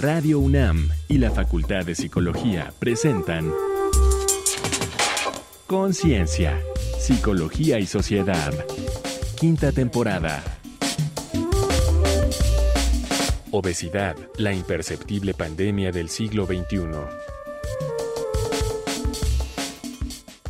Radio UNAM y la Facultad de Psicología presentan Conciencia, Psicología y Sociedad. Quinta temporada. Obesidad, la imperceptible pandemia del siglo XXI.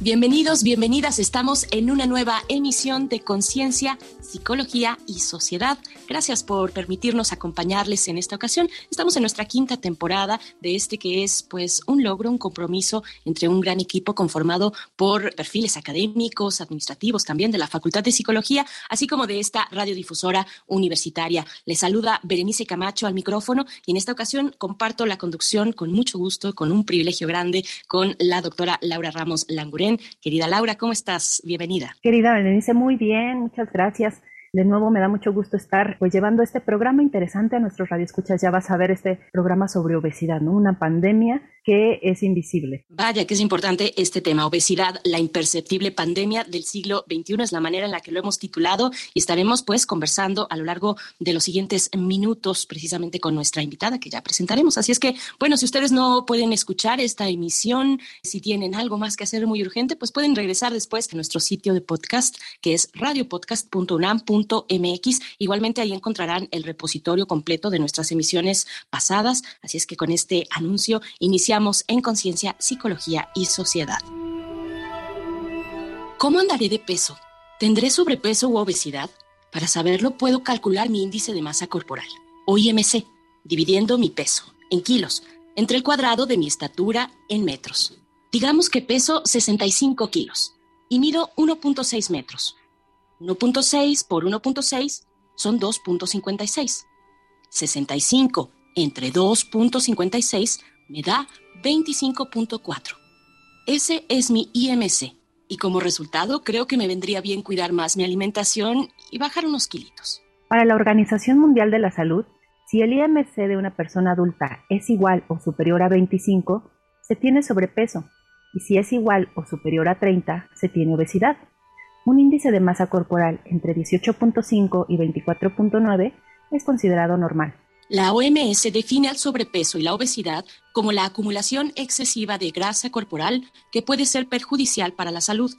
Bienvenidos, bienvenidas. Estamos en una nueva emisión de Conciencia, Psicología y Sociedad. Gracias por permitirnos acompañarles en esta ocasión. Estamos en nuestra quinta temporada de este que es pues un logro, un compromiso entre un gran equipo conformado por perfiles académicos, administrativos también de la Facultad de Psicología, así como de esta radiodifusora universitaria. Les saluda Berenice Camacho al micrófono y en esta ocasión comparto la conducción con mucho gusto, con un privilegio grande, con la doctora Laura Ramos Langurén Querida Laura, ¿cómo estás? Bienvenida. Querida Berenice, muy bien, muchas gracias. De nuevo me da mucho gusto estar pues llevando este programa interesante a nuestros radioescuchas. Ya vas a ver este programa sobre obesidad, ¿no? Una pandemia que es invisible. Vaya que es importante este tema, obesidad, la imperceptible pandemia del siglo XXI, es la manera en la que lo hemos titulado y estaremos pues conversando a lo largo de los siguientes minutos precisamente con nuestra invitada que ya presentaremos. Así es que, bueno, si ustedes no pueden escuchar esta emisión, si tienen algo más que hacer muy urgente, pues pueden regresar después a nuestro sitio de podcast que es radiopodcast.unam.mx. Igualmente ahí encontrarán el repositorio completo de nuestras emisiones pasadas. Así es que con este anuncio iniciamos en Conciencia, Psicología y Sociedad. ¿Cómo andaré de peso? ¿Tendré sobrepeso u obesidad? Para saberlo puedo calcular mi índice de masa corporal, o IMC, dividiendo mi peso en kilos entre el cuadrado de mi estatura en metros. Digamos que peso 65 kilos y mido 1.6 metros. 1.6 por 1.6 son 2.56. 65 entre 2.56 me da 25.4. Ese es mi IMC y como resultado creo que me vendría bien cuidar más mi alimentación y bajar unos kilitos. Para la Organización Mundial de la Salud, si el IMC de una persona adulta es igual o superior a 25, se tiene sobrepeso y si es igual o superior a 30, se tiene obesidad. Un índice de masa corporal entre 18.5 y 24.9 es considerado normal. La OMS define al sobrepeso y la obesidad como la acumulación excesiva de grasa corporal que puede ser perjudicial para la salud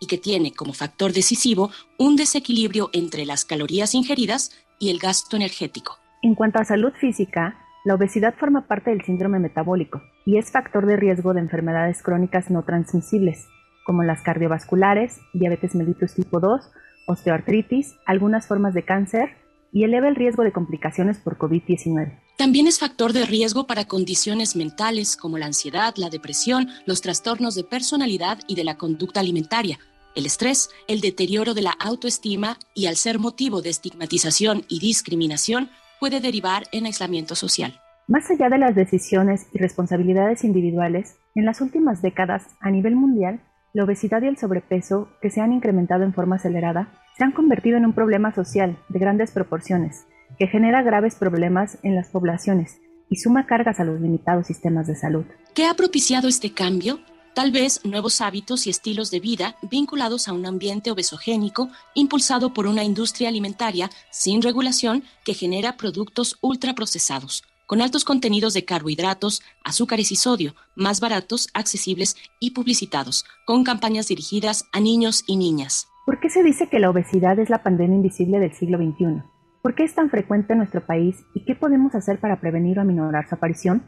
y que tiene como factor decisivo un desequilibrio entre las calorías ingeridas y el gasto energético. En cuanto a salud física, la obesidad forma parte del síndrome metabólico y es factor de riesgo de enfermedades crónicas no transmisibles, como las cardiovasculares, diabetes mellitus tipo 2, osteoartritis, algunas formas de cáncer, y eleva el riesgo de complicaciones por COVID-19. También es factor de riesgo para condiciones mentales como la ansiedad, la depresión, los trastornos de personalidad y de la conducta alimentaria, el estrés, el deterioro de la autoestima y al ser motivo de estigmatización y discriminación puede derivar en aislamiento social. Más allá de las decisiones y responsabilidades individuales, en las últimas décadas, a nivel mundial, la obesidad y el sobrepeso, que se han incrementado en forma acelerada, se han convertido en un problema social de grandes proporciones, que genera graves problemas en las poblaciones y suma cargas a los limitados sistemas de salud. ¿Qué ha propiciado este cambio? Tal vez nuevos hábitos y estilos de vida vinculados a un ambiente obesogénico impulsado por una industria alimentaria sin regulación que genera productos ultraprocesados, con altos contenidos de carbohidratos, azúcares y sodio, más baratos, accesibles y publicitados, con campañas dirigidas a niños y niñas. ¿Por qué se dice que la obesidad es la pandemia invisible del siglo XXI? ¿Por qué es tan frecuente en nuestro país y qué podemos hacer para prevenir o aminorar su aparición?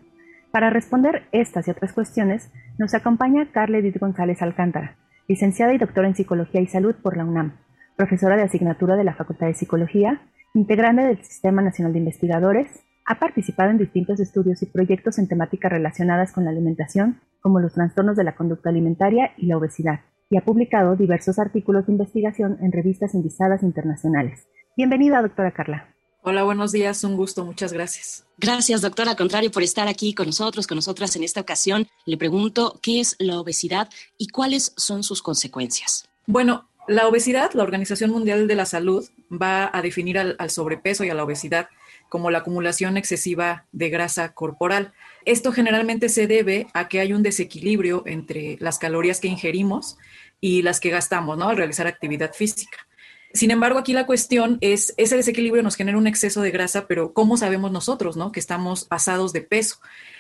Para responder estas y otras cuestiones, nos acompaña Carla Edith González Alcántara, licenciada y doctora en Psicología y Salud por la UNAM, profesora de asignatura de la Facultad de Psicología, integrante del Sistema Nacional de Investigadores, ha participado en distintos estudios y proyectos en temáticas relacionadas con la alimentación, como los trastornos de la conducta alimentaria y la obesidad y ha publicado diversos artículos de investigación en revistas envisadas internacionales. Bienvenida, doctora Carla. Hola, buenos días, un gusto, muchas gracias. Gracias, doctora, al contrario, por estar aquí con nosotros, con nosotras en esta ocasión. Le pregunto, ¿qué es la obesidad y cuáles son sus consecuencias? Bueno, la obesidad, la Organización Mundial de la Salud va a definir al, al sobrepeso y a la obesidad como la acumulación excesiva de grasa corporal. Esto generalmente se debe a que hay un desequilibrio entre las calorías que ingerimos y las que gastamos, ¿no? Al realizar actividad física. Sin embargo, aquí la cuestión es, ese desequilibrio nos genera un exceso de grasa, pero ¿cómo sabemos nosotros, no? Que estamos pasados de peso.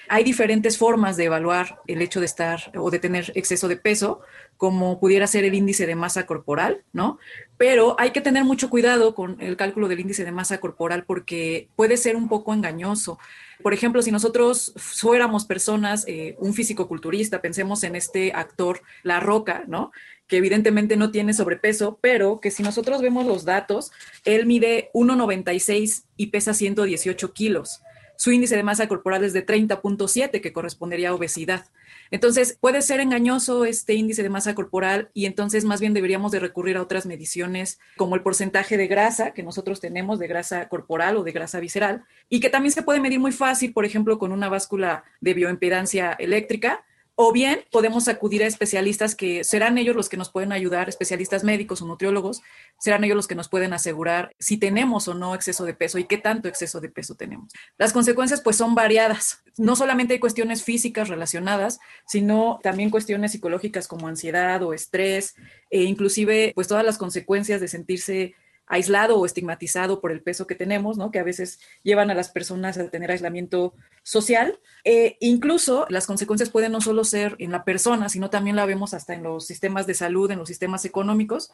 Hay diferentes formas de evaluar el hecho de estar o de tener exceso de peso, como pudiera ser el índice de masa corporal, ¿no? Pero hay que tener mucho cuidado con el cálculo del índice de masa corporal porque puede ser un poco engañoso. Por ejemplo, si nosotros fuéramos personas, eh, un físico-culturista, pensemos en este actor La Roca, ¿no? que evidentemente no tiene sobrepeso, pero que si nosotros vemos los datos, él mide 1,96 y pesa 118 kilos. Su índice de masa corporal es de 30.7, que correspondería a obesidad. Entonces, puede ser engañoso este índice de masa corporal y entonces más bien deberíamos de recurrir a otras mediciones como el porcentaje de grasa que nosotros tenemos, de grasa corporal o de grasa visceral, y que también se puede medir muy fácil, por ejemplo, con una báscula de bioimpedancia eléctrica o bien podemos acudir a especialistas que serán ellos los que nos pueden ayudar, especialistas médicos o nutriólogos, serán ellos los que nos pueden asegurar si tenemos o no exceso de peso y qué tanto exceso de peso tenemos. Las consecuencias pues son variadas. No solamente hay cuestiones físicas relacionadas, sino también cuestiones psicológicas como ansiedad o estrés, e inclusive pues todas las consecuencias de sentirse aislado o estigmatizado por el peso que tenemos, ¿no? que a veces llevan a las personas a tener aislamiento social. E incluso las consecuencias pueden no solo ser en la persona, sino también la vemos hasta en los sistemas de salud, en los sistemas económicos.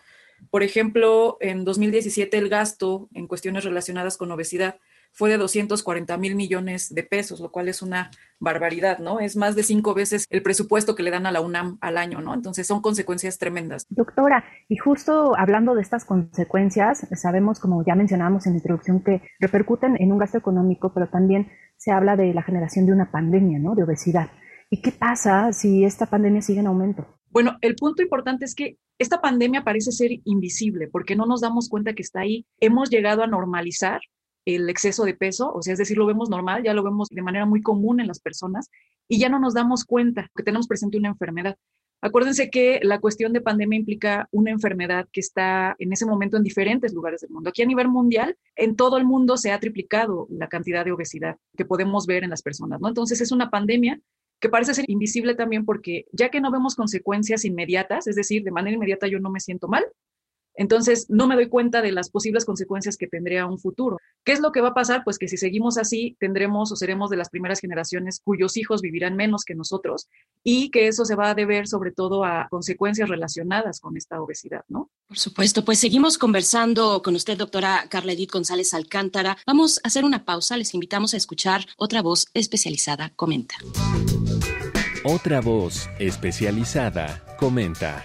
Por ejemplo, en 2017 el gasto en cuestiones relacionadas con obesidad fue de 240 mil millones de pesos, lo cual es una barbaridad, ¿no? Es más de cinco veces el presupuesto que le dan a la UNAM al año, ¿no? Entonces son consecuencias tremendas. Doctora, y justo hablando de estas consecuencias, sabemos, como ya mencionábamos en la introducción, que repercuten en un gasto económico, pero también se habla de la generación de una pandemia, ¿no? De obesidad. ¿Y qué pasa si esta pandemia sigue en aumento? Bueno, el punto importante es que esta pandemia parece ser invisible porque no nos damos cuenta que está ahí. Hemos llegado a normalizar el exceso de peso, o sea, es decir, lo vemos normal, ya lo vemos de manera muy común en las personas y ya no nos damos cuenta que tenemos presente una enfermedad. Acuérdense que la cuestión de pandemia implica una enfermedad que está en ese momento en diferentes lugares del mundo. Aquí a nivel mundial, en todo el mundo se ha triplicado la cantidad de obesidad que podemos ver en las personas, ¿no? Entonces es una pandemia que parece ser invisible también porque ya que no vemos consecuencias inmediatas, es decir, de manera inmediata yo no me siento mal, entonces, no me doy cuenta de las posibles consecuencias que tendría un futuro. ¿Qué es lo que va a pasar? Pues que si seguimos así, tendremos o seremos de las primeras generaciones cuyos hijos vivirán menos que nosotros y que eso se va a deber sobre todo a consecuencias relacionadas con esta obesidad, ¿no? Por supuesto, pues seguimos conversando con usted, doctora Carla Edith González Alcántara. Vamos a hacer una pausa, les invitamos a escuchar otra voz especializada comenta. Otra voz especializada comenta.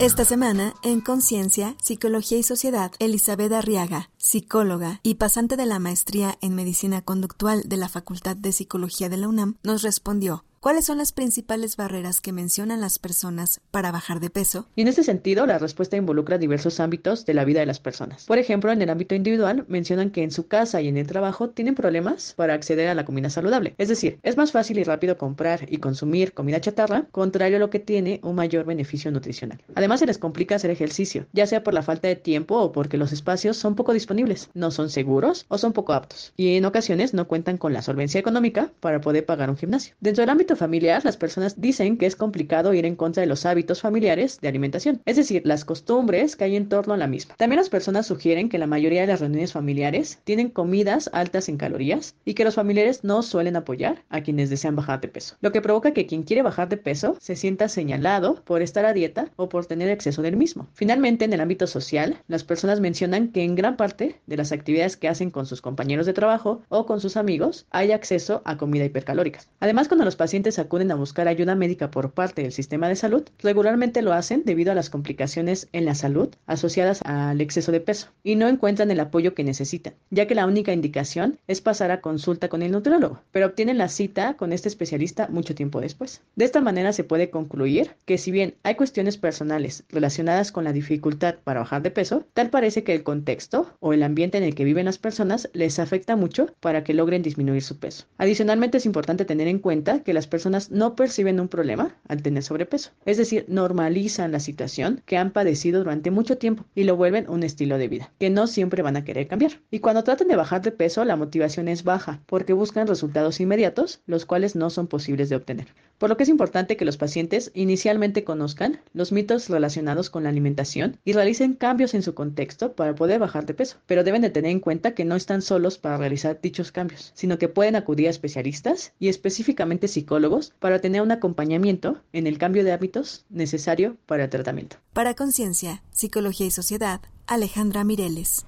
Esta semana, en Conciencia, Psicología y Sociedad, Elizabeth Arriaga, psicóloga y pasante de la maestría en Medicina Conductual de la Facultad de Psicología de la UNAM, nos respondió ¿Cuáles son las principales barreras que mencionan las personas para bajar de peso? Y en este sentido, la respuesta involucra diversos ámbitos de la vida de las personas. Por ejemplo, en el ámbito individual, mencionan que en su casa y en el trabajo tienen problemas para acceder a la comida saludable. Es decir, es más fácil y rápido comprar y consumir comida chatarra, contrario a lo que tiene un mayor beneficio nutricional. Además, se les complica hacer ejercicio, ya sea por la falta de tiempo o porque los espacios son poco disponibles, no son seguros o son poco aptos. Y en ocasiones no cuentan con la solvencia económica para poder pagar un gimnasio. Dentro del ámbito familiar, las personas dicen que es complicado ir en contra de los hábitos familiares de alimentación, es decir, las costumbres que hay en torno a la misma. También las personas sugieren que la mayoría de las reuniones familiares tienen comidas altas en calorías y que los familiares no suelen apoyar a quienes desean bajar de peso, lo que provoca que quien quiere bajar de peso se sienta señalado por estar a dieta o por tener exceso del mismo. Finalmente, en el ámbito social, las personas mencionan que en gran parte de las actividades que hacen con sus compañeros de trabajo o con sus amigos hay acceso a comida hipercalórica. Además, cuando los pacientes acuden a buscar ayuda médica por parte del sistema de salud, regularmente lo hacen debido a las complicaciones en la salud asociadas al exceso de peso y no encuentran el apoyo que necesitan, ya que la única indicación es pasar a consulta con el nutriólogo, pero obtienen la cita con este especialista mucho tiempo después. De esta manera se puede concluir que si bien hay cuestiones personales relacionadas con la dificultad para bajar de peso, tal parece que el contexto o el ambiente en el que viven las personas les afecta mucho para que logren disminuir su peso. Adicionalmente es importante tener en cuenta que las personas no perciben un problema al tener sobrepeso. Es decir, normalizan la situación que han padecido durante mucho tiempo y lo vuelven un estilo de vida, que no siempre van a querer cambiar. Y cuando tratan de bajar de peso, la motivación es baja, porque buscan resultados inmediatos, los cuales no son posibles de obtener. Por lo que es importante que los pacientes inicialmente conozcan los mitos relacionados con la alimentación y realicen cambios en su contexto para poder bajar de peso, pero deben de tener en cuenta que no están solos para realizar dichos cambios, sino que pueden acudir a especialistas y específicamente psicólogos para tener un acompañamiento en el cambio de hábitos necesario para el tratamiento. Para Conciencia, Psicología y Sociedad, Alejandra Mireles.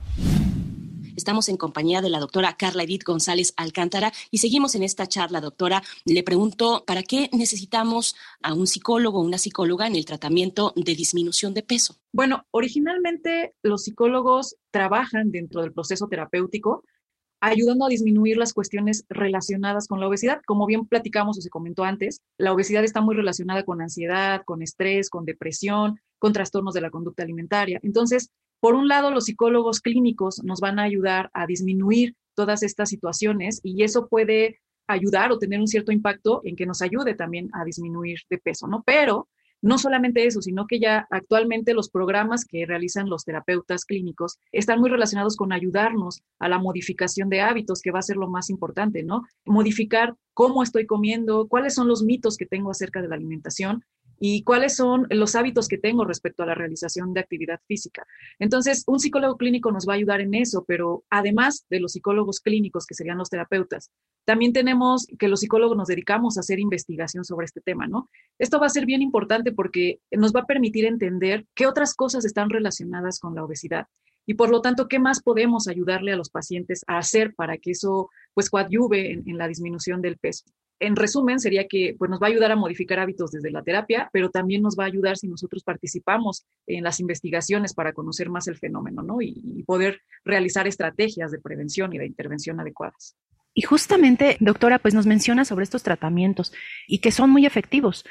Estamos en compañía de la doctora Carla Edith González Alcántara y seguimos en esta charla, doctora. Le pregunto, ¿para qué necesitamos a un psicólogo o una psicóloga en el tratamiento de disminución de peso? Bueno, originalmente los psicólogos trabajan dentro del proceso terapéutico ayudando a disminuir las cuestiones relacionadas con la obesidad. Como bien platicamos o se comentó antes, la obesidad está muy relacionada con ansiedad, con estrés, con depresión, con trastornos de la conducta alimentaria. Entonces, por un lado, los psicólogos clínicos nos van a ayudar a disminuir todas estas situaciones y eso puede ayudar o tener un cierto impacto en que nos ayude también a disminuir de peso, ¿no? Pero no solamente eso, sino que ya actualmente los programas que realizan los terapeutas clínicos están muy relacionados con ayudarnos a la modificación de hábitos, que va a ser lo más importante, ¿no? Modificar cómo estoy comiendo, cuáles son los mitos que tengo acerca de la alimentación y cuáles son los hábitos que tengo respecto a la realización de actividad física. Entonces, un psicólogo clínico nos va a ayudar en eso, pero además de los psicólogos clínicos, que serían los terapeutas, también tenemos que los psicólogos nos dedicamos a hacer investigación sobre este tema, ¿no? Esto va a ser bien importante porque nos va a permitir entender qué otras cosas están relacionadas con la obesidad y por lo tanto, ¿qué más podemos ayudarle a los pacientes a hacer para que eso pues coadyuve en, la disminución del peso? en resumen, sería que pues, nos va a ayudar a modificar hábitos desde la terapia, pero también nos va a ayudar si nosotros participamos en las investigaciones para conocer más el fenómeno ¿no? y, y poder realizar estrategias de prevención y de intervención adecuadas. Y justamente, doctora, pues nos menciona sobre estos tratamientos y que son muy efectivos.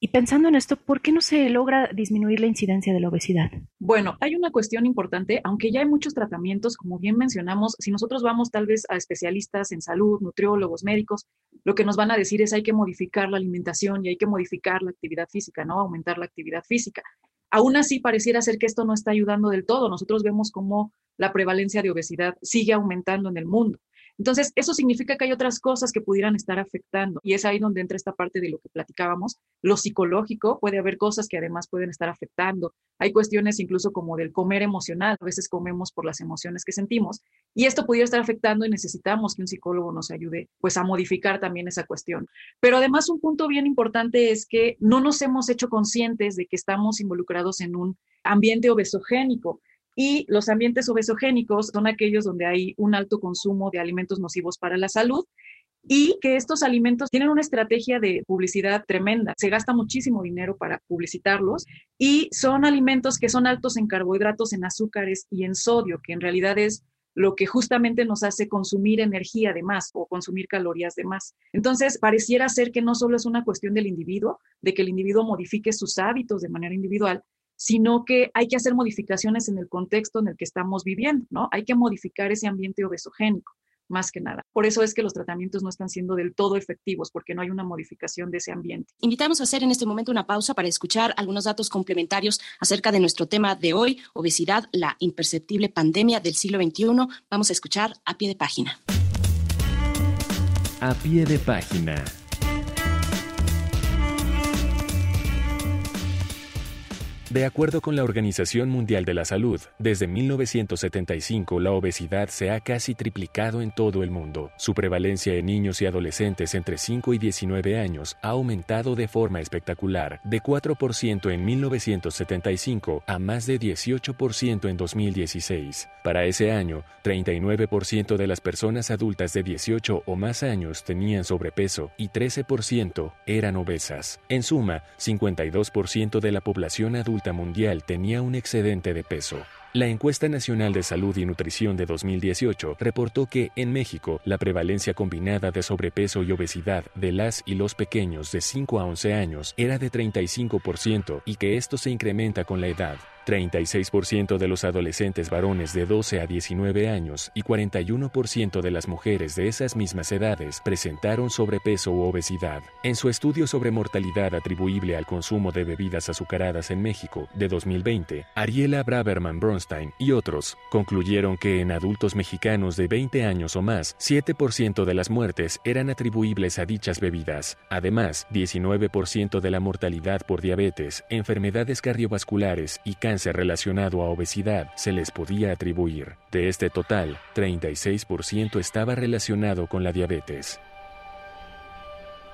Y pensando en esto, ¿por qué no se logra disminuir la incidencia de la obesidad? Bueno, hay una cuestión importante, aunque ya hay muchos tratamientos, como bien mencionamos, si nosotros vamos tal vez a especialistas en salud, nutriólogos, médicos, lo que nos van a decir es hay que modificar la alimentación y hay que modificar la actividad física, ¿no? Aumentar la actividad física. Aún así, pareciera ser que esto no está ayudando del todo. Nosotros vemos cómo la prevalencia de obesidad sigue aumentando en el mundo. Entonces, eso significa que hay otras cosas que pudieran estar afectando y es ahí donde entra esta parte de lo que platicábamos. Lo psicológico, puede haber cosas que además pueden estar afectando. Hay cuestiones incluso como del comer emocional. A veces comemos por las emociones que sentimos y esto pudiera estar afectando y necesitamos que un psicólogo nos ayude pues a modificar también esa cuestión. Pero además un punto bien importante es que no nos hemos hecho conscientes de que estamos involucrados en un ambiente obesogénico. Y los ambientes obesogénicos son aquellos donde hay un alto consumo de alimentos nocivos para la salud y que estos alimentos tienen una estrategia de publicidad tremenda. Se gasta muchísimo dinero para publicitarlos y son alimentos que son altos en carbohidratos, en azúcares y en sodio, que en realidad es lo que justamente nos hace consumir energía de más o consumir calorías de más. Entonces, pareciera ser que no solo es una cuestión del individuo, de que el individuo modifique sus hábitos de manera individual, sino que hay que hacer modificaciones en el contexto en el que estamos viviendo, ¿no? Hay que modificar ese ambiente obesogénico, más que nada. Por eso es que los tratamientos no están siendo del todo efectivos, porque no hay una modificación de ese ambiente. Invitamos a hacer en este momento una pausa para escuchar algunos datos complementarios acerca de nuestro tema de hoy, obesidad, la imperceptible pandemia del siglo XXI. Vamos a escuchar a pie de página. A pie de página. De acuerdo con la Organización Mundial de la Salud, desde 1975 la obesidad se ha casi triplicado en todo el mundo. Su prevalencia en niños y adolescentes entre 5 y 19 años ha aumentado de forma espectacular, de 4% en 1975 a más de 18% en 2016. Para ese año, 39% de las personas adultas de 18 o más años tenían sobrepeso y 13% eran obesas. En suma, 52% de la población adulta mundial tenía un excedente de peso. La encuesta nacional de salud y nutrición de 2018 reportó que en México la prevalencia combinada de sobrepeso y obesidad de las y los pequeños de 5 a 11 años era de 35% y que esto se incrementa con la edad. 36% de los adolescentes varones de 12 a 19 años y 41% de las mujeres de esas mismas edades presentaron sobrepeso u obesidad. En su estudio sobre mortalidad atribuible al consumo de bebidas azucaradas en México de 2020, Ariela Braverman Bronstein Y otros concluyeron que en adultos mexicanos de 20 años o más, 7% de las muertes eran atribuibles a dichas bebidas. Además, 19% de la mortalidad por diabetes, enfermedades cardiovasculares y cáncer relacionado a obesidad se les podía atribuir. De este total, 36% estaba relacionado con la diabetes.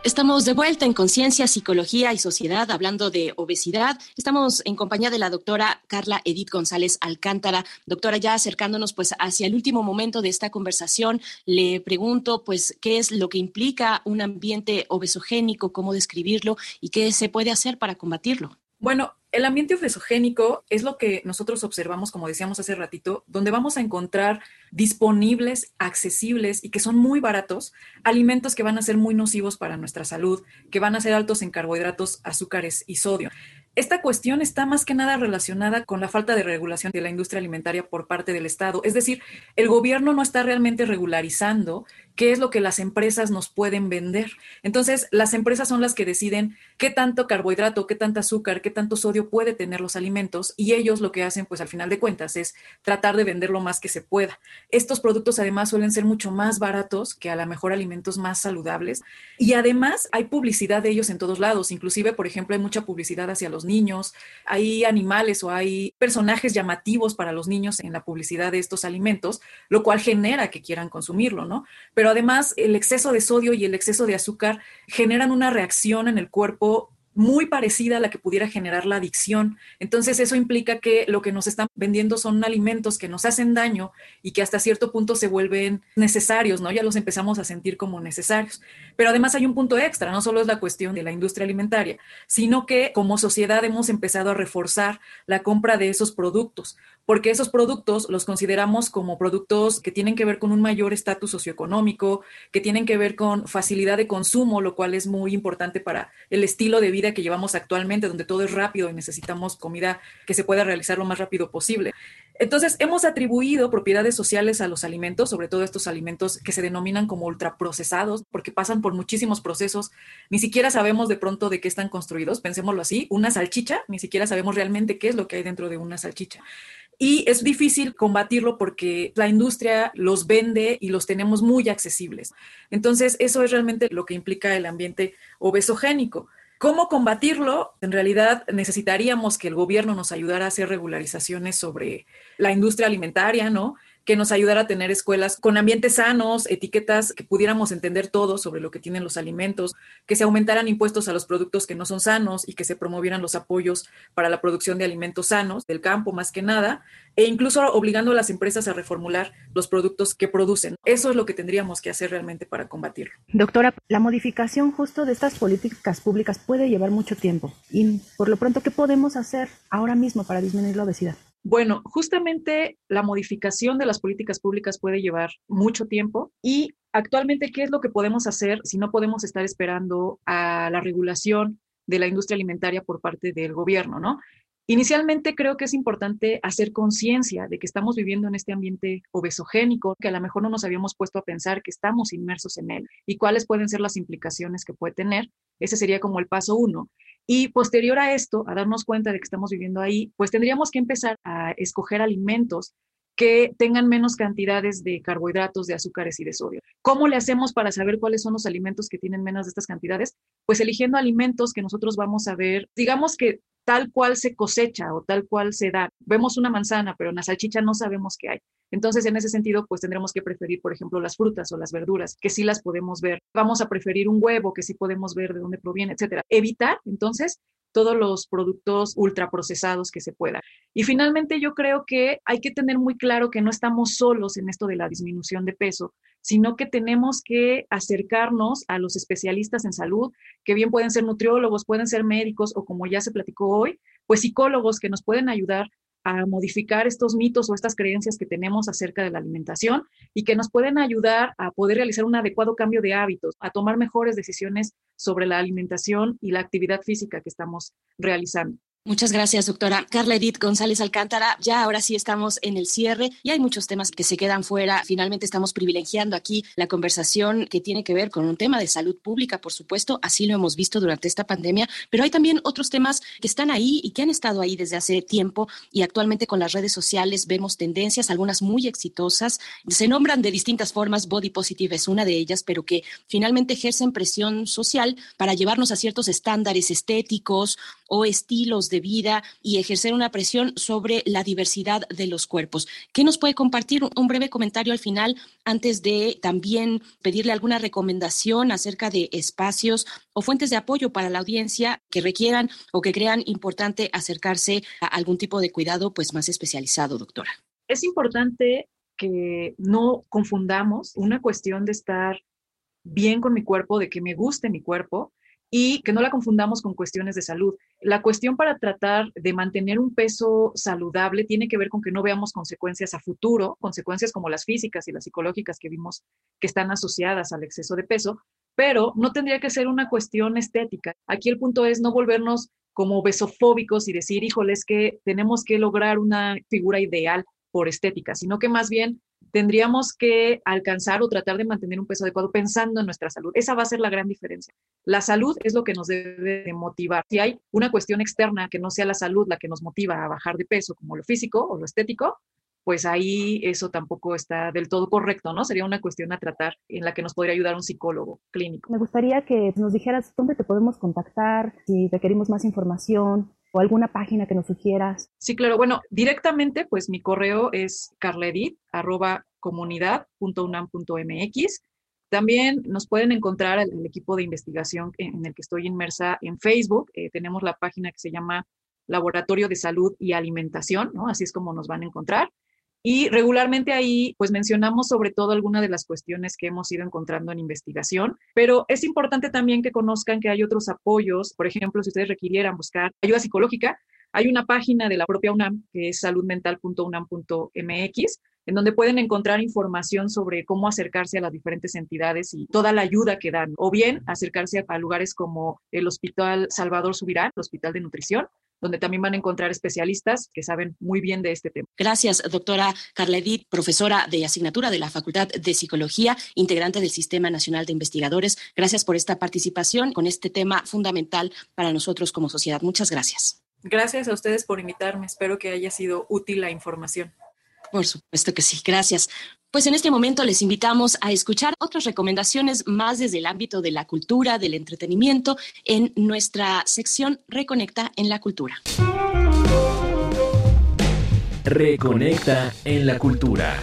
Estamos de vuelta en Conciencia, Psicología y Sociedad hablando de obesidad. Estamos en compañía de la doctora Carla Edith González Alcántara. Doctora, ya acercándonos pues hacia el último momento de esta conversación, le pregunto pues qué es lo que implica un ambiente obesogénico, cómo describirlo y qué se puede hacer para combatirlo. Bueno, el ambiente obesogénico es lo que nosotros observamos, como decíamos hace ratito, donde vamos a encontrar disponibles, accesibles y que son muy baratos alimentos que van a ser muy nocivos para nuestra salud, que van a ser altos en carbohidratos, azúcares y sodio. Esta cuestión está más que nada relacionada con la falta de regulación de la industria alimentaria por parte del Estado. Es decir, el gobierno no está realmente regularizando qué es lo que las empresas nos pueden vender. Entonces, las empresas son las que deciden qué tanto carbohidrato, qué tanta azúcar, qué tanto sodio puede tener los alimentos y ellos lo que hacen, pues al final de cuentas, es tratar de vender lo más que se pueda. Estos productos además suelen ser mucho más baratos que a lo mejor alimentos más saludables y además hay publicidad de ellos en todos lados. Inclusive, por ejemplo, hay mucha publicidad hacia los niños, hay animales o hay personajes llamativos para los niños en la publicidad de estos alimentos, lo cual genera que quieran consumirlo, ¿no? Pero además el exceso de sodio y el exceso de azúcar generan una reacción en el cuerpo muy parecida a la que pudiera generar la adicción. Entonces eso implica que lo que nos están vendiendo son alimentos que nos hacen daño y que hasta cierto punto se vuelven necesarios, ¿no? Ya los empezamos a sentir como necesarios. Pero además hay un punto extra, no solo es la cuestión de la industria alimentaria, sino que como sociedad hemos empezado a reforzar la compra de esos productos, porque esos productos los consideramos como productos que tienen que ver con un mayor estatus socioeconómico, que tienen que ver con facilidad de consumo, lo cual es muy importante para el estilo de vida que llevamos actualmente, donde todo es rápido y necesitamos comida que se pueda realizar lo más rápido posible. Entonces, hemos atribuido propiedades sociales a los alimentos, sobre todo estos alimentos que se denominan como ultraprocesados, porque pasan por muchísimos procesos. Ni siquiera sabemos de pronto de qué están construidos, pensémoslo así. Una salchicha, ni siquiera sabemos realmente qué es lo que hay dentro de una salchicha. Y es difícil combatirlo porque la industria los vende y los tenemos muy accesibles. Entonces, eso es realmente lo que implica el ambiente obesogénico. ¿Cómo combatirlo? En realidad necesitaríamos que el gobierno nos ayudara a hacer regularizaciones sobre la industria alimentaria, ¿no? Que nos ayudara a tener escuelas con ambientes sanos, etiquetas que pudiéramos entender todo sobre lo que tienen los alimentos, que se aumentaran impuestos a los productos que no son sanos y que se promovieran los apoyos para la producción de alimentos sanos del campo más que nada, e incluso obligando a las empresas a reformular los productos que producen. Eso es lo que tendríamos que hacer realmente para combatirlo. Doctora, la modificación justo de estas políticas públicas puede llevar mucho tiempo y por lo pronto, ¿qué podemos hacer ahora mismo para disminuir la obesidad? Bueno, justamente la modificación de las políticas públicas puede llevar mucho tiempo y actualmente, ¿qué es lo que podemos hacer si no podemos estar esperando a la regulación de la industria alimentaria por parte del gobierno, ¿no? Inicialmente creo que es importante hacer conciencia de que estamos viviendo en este ambiente obesogénico, que a lo mejor no nos habíamos puesto a pensar que estamos inmersos en él y cuáles pueden ser las implicaciones que puede tener. Ese sería como el paso uno. Y posterior a esto, a darnos cuenta de que estamos viviendo ahí, pues tendríamos que empezar a escoger alimentos que tengan menos cantidades de carbohidratos, de azúcares y de sodio. ¿Cómo le hacemos para saber cuáles son los alimentos que tienen menos de estas cantidades? Pues eligiendo alimentos que nosotros vamos a ver, digamos que tal cual se cosecha o tal cual se da. Vemos una manzana, pero en la salchicha no sabemos qué hay. Entonces, en ese sentido, pues tendremos que preferir, por ejemplo, las frutas o las verduras, que sí las podemos ver. Vamos a preferir un huevo, que sí podemos ver de dónde proviene, etcétera. Evitar, entonces, todos los productos ultraprocesados que se puedan. Y finalmente yo creo que hay que tener muy claro que no estamos solos en esto de la disminución de peso, sino que tenemos que acercarnos a los especialistas en salud, que bien pueden ser nutriólogos, pueden ser médicos o como ya se platicó hoy, pues psicólogos que nos pueden ayudar a modificar estos mitos o estas creencias que tenemos acerca de la alimentación y que nos pueden ayudar a poder realizar un adecuado cambio de hábitos, a tomar mejores decisiones sobre la alimentación y la actividad física que estamos realizando. Muchas gracias, doctora. Carla Edith González Alcántara, ya ahora sí estamos en el cierre y hay muchos temas que se quedan fuera. Finalmente estamos privilegiando aquí la conversación que tiene que ver con un tema de salud pública, por supuesto, así lo hemos visto durante esta pandemia, pero hay también otros temas que están ahí y que han estado ahí desde hace tiempo y actualmente con las redes sociales vemos tendencias, algunas muy exitosas, se nombran de distintas formas, body positive es una de ellas, pero que finalmente ejercen presión social para llevarnos a ciertos estándares estéticos o estilos de vida y ejercer una presión sobre la diversidad de los cuerpos. ¿Qué nos puede compartir? Un breve comentario al final antes de también pedirle alguna recomendación acerca de espacios o fuentes de apoyo para la audiencia que requieran o que crean importante acercarse a algún tipo de cuidado pues más especializado, doctora. Es importante que no confundamos una cuestión de estar bien con mi cuerpo, de que me guste mi cuerpo, y que no la confundamos con cuestiones de salud. La cuestión para tratar de mantener un peso saludable tiene que ver con que no veamos consecuencias a futuro, consecuencias como las físicas y las psicológicas que vimos que están asociadas al exceso de peso, pero no tendría que ser una cuestión estética. Aquí el punto es no volvernos como besofóbicos y decir, híjole, es que tenemos que lograr una figura ideal por estética, sino que más bien tendríamos que alcanzar o tratar de mantener un peso adecuado pensando en nuestra salud. Esa va a ser la gran diferencia. La salud es lo que nos debe de motivar. Si hay una cuestión externa que no sea la salud la que nos motiva a bajar de peso, como lo físico o lo estético, pues ahí eso tampoco está del todo correcto, ¿no? Sería una cuestión a tratar en la que nos podría ayudar un psicólogo clínico. Me gustaría que nos dijeras dónde te podemos contactar, si requerimos más información, o alguna página que nos sugieras. Sí, claro. Bueno, directamente, pues mi correo es carledit.comunidad.unam.mx. También nos pueden encontrar el, equipo de investigación en, el que estoy inmersa en Facebook. Eh, tenemos la página que se llama Laboratorio de Salud y Alimentación, ¿no? Así es como nos van a encontrar. Y regularmente ahí, pues mencionamos sobre todo algunas de las cuestiones que hemos ido encontrando en investigación, pero es importante también que conozcan que hay otros apoyos. Por ejemplo, si ustedes requirieran buscar ayuda psicológica, hay una página de la propia UNAM que es saludmental.unam.mx, en donde pueden encontrar información sobre cómo acercarse a las diferentes entidades y toda la ayuda que dan, o bien acercarse a lugares como el Hospital Salvador Subirán, el Hospital de Nutrición, donde también van a encontrar especialistas que saben muy bien de este tema. Gracias, doctora Carla Edith, profesora de asignatura de la Facultad de Psicología, integrante del Sistema Nacional de Investigadores. Gracias por esta participación con este tema fundamental para nosotros como sociedad. Muchas gracias. Gracias a ustedes por invitarme. Espero que haya sido útil la información. Por supuesto que sí, gracias. Pues en este momento les invitamos a escuchar otras recomendaciones más desde el ámbito de la cultura, del entretenimiento, en nuestra sección Reconecta en la Cultura. Reconecta en la Cultura.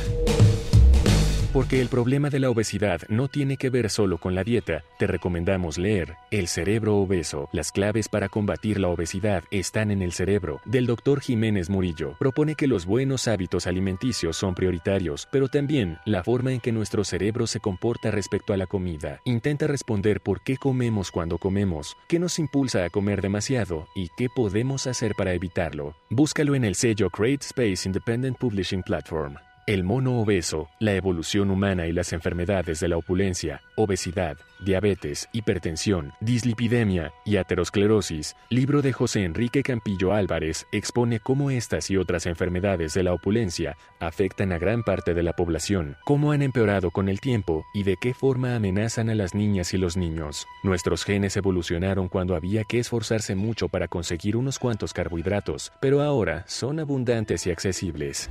Porque el problema de la obesidad no tiene que ver solo con la dieta, te recomendamos leer El cerebro obeso. Las claves para combatir la obesidad están en el cerebro, del doctor Jiménez Murillo. Propone que los buenos hábitos alimenticios son prioritarios, pero también la forma en que nuestro cerebro se comporta respecto a la comida. Intenta responder por qué comemos cuando comemos, qué nos impulsa a comer demasiado y qué podemos hacer para evitarlo. Búscalo en el sello Create Space Independent Publishing Platform. El mono obeso, la evolución humana y las enfermedades de la opulencia, obesidad, diabetes, hipertensión, dislipidemia y aterosclerosis, libro de José Enrique Campillo Álvarez, expone cómo estas y otras enfermedades de la opulencia afectan a gran parte de la población, cómo han empeorado con el tiempo y de qué forma amenazan a las niñas y los niños. Nuestros genes evolucionaron cuando había que esforzarse mucho para conseguir unos cuantos carbohidratos, pero ahora son abundantes y accesibles.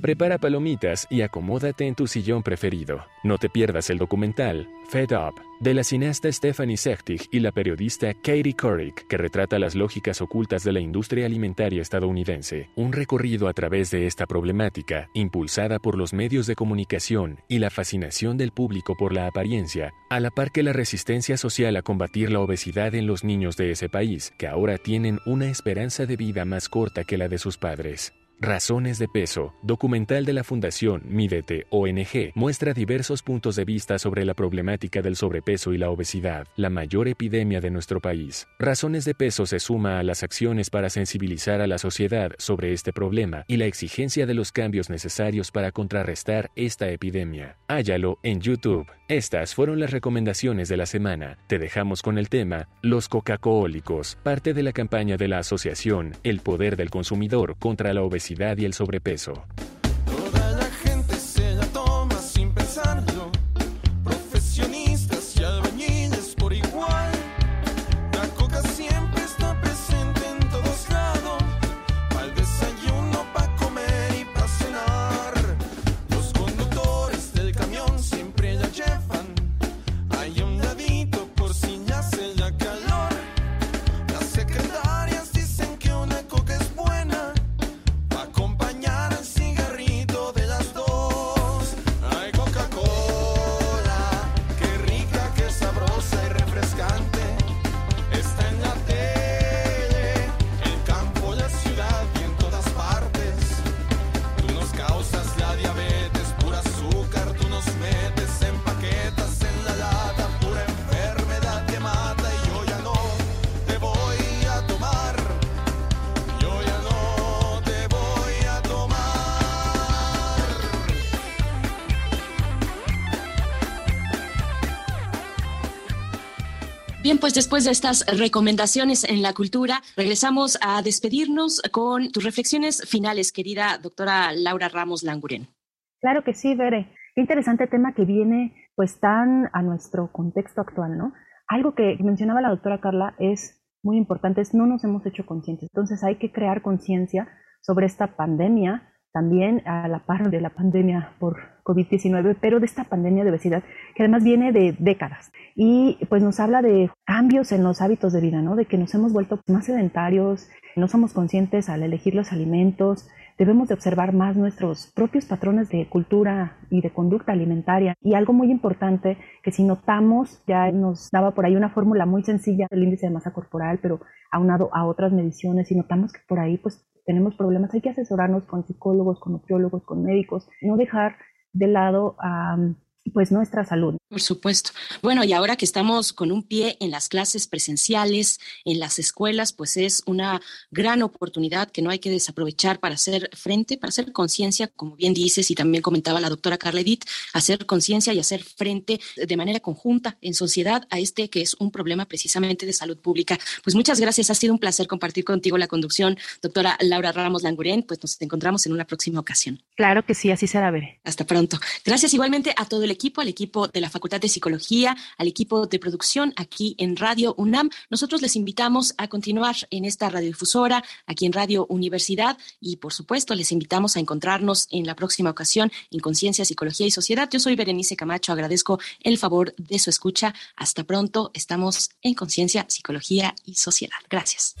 Prepara palomitas y acomódate en tu sillón preferido. No te pierdas el documental Fed Up de la cineasta Stephanie Sechtig y la periodista Katie Couric, que retrata las lógicas ocultas de la industria alimentaria estadounidense. Un recorrido a través de esta problemática, impulsada por los medios de comunicación y la fascinación del público por la apariencia, a la par que la resistencia social a combatir la obesidad en los niños de ese país, que ahora tienen una esperanza de vida más corta que la de sus padres. Razones de peso, documental de la Fundación Mídete ONG, muestra diversos puntos de vista sobre la problemática del sobrepeso y la obesidad, la mayor epidemia de nuestro país. Razones de peso se suma a las acciones para sensibilizar a la sociedad sobre este problema y la exigencia de los cambios necesarios para contrarrestar esta epidemia. Hállalo en YouTube. Estas fueron las recomendaciones de la semana. Te dejamos con el tema Los Coca-Coólicos, parte de la campaña de la asociación El Poder del Consumidor contra la Obesidad y el sobrepeso. Bien, pues después de estas recomendaciones en la cultura, regresamos a despedirnos con tus reflexiones finales, querida doctora Laura Ramos Languren. Claro que sí, Bere. Qué interesante tema que viene pues tan a nuestro contexto actual, ¿no? Algo que mencionaba la doctora Carla es muy importante, es no nos hemos hecho conscientes. Entonces hay que crear conciencia sobre esta pandemia, también a la par de la pandemia por COVID-19, pero de esta pandemia de obesidad que además viene de décadas. Y pues nos habla de cambios en los hábitos de vida, ¿no? De que nos hemos vuelto más sedentarios, no somos conscientes al elegir los alimentos, debemos de observar más nuestros propios patrones de cultura y de conducta alimentaria. Y algo muy importante que si notamos, ya nos daba por ahí una fórmula muy sencilla del índice de masa corporal, pero aunado a otras mediciones, y notamos que por ahí pues tenemos problemas, hay que asesorarnos con psicólogos, con nutriólogos, con médicos, no dejar de lado a pues nuestra salud. Por supuesto. Bueno, y ahora que estamos con un pie en las clases presenciales, en las escuelas, pues es una gran oportunidad que no hay que desaprovechar para hacer frente, para hacer conciencia, como bien dices y también comentaba la doctora Carla Edith, hacer conciencia y hacer frente de manera conjunta en sociedad a este que es un problema precisamente de salud pública. Pues muchas gracias, ha sido un placer compartir contigo la conducción, doctora Laura Ramos Languren, pues nos encontramos en una próxima ocasión. Claro que sí, así será, ver. Hasta pronto. Gracias igualmente a todo el equipo, al equipo de la Facultad de Psicología, al equipo de producción aquí en Radio UNAM. Nosotros les invitamos a continuar en esta radiodifusora, aquí en Radio Universidad, y por supuesto les invitamos a encontrarnos en la próxima ocasión en Conciencia, Psicología y Sociedad. Yo soy Berenice Camacho, agradezco el favor de su escucha. Hasta pronto, estamos en Conciencia, Psicología y Sociedad. Gracias.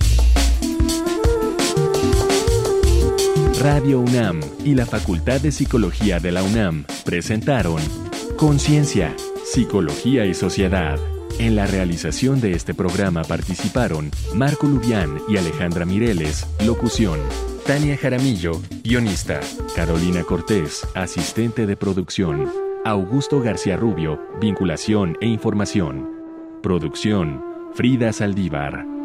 Radio UNAM y la Facultad de Psicología de la UNAM presentaron Conciencia, Psicología y Sociedad. En la realización de este programa participaron Marco Lubián y Alejandra Mireles, locución. Tania Jaramillo, guionista. Carolina Cortés, asistente de producción. Augusto García Rubio, vinculación e información. Producción, Frida Saldívar.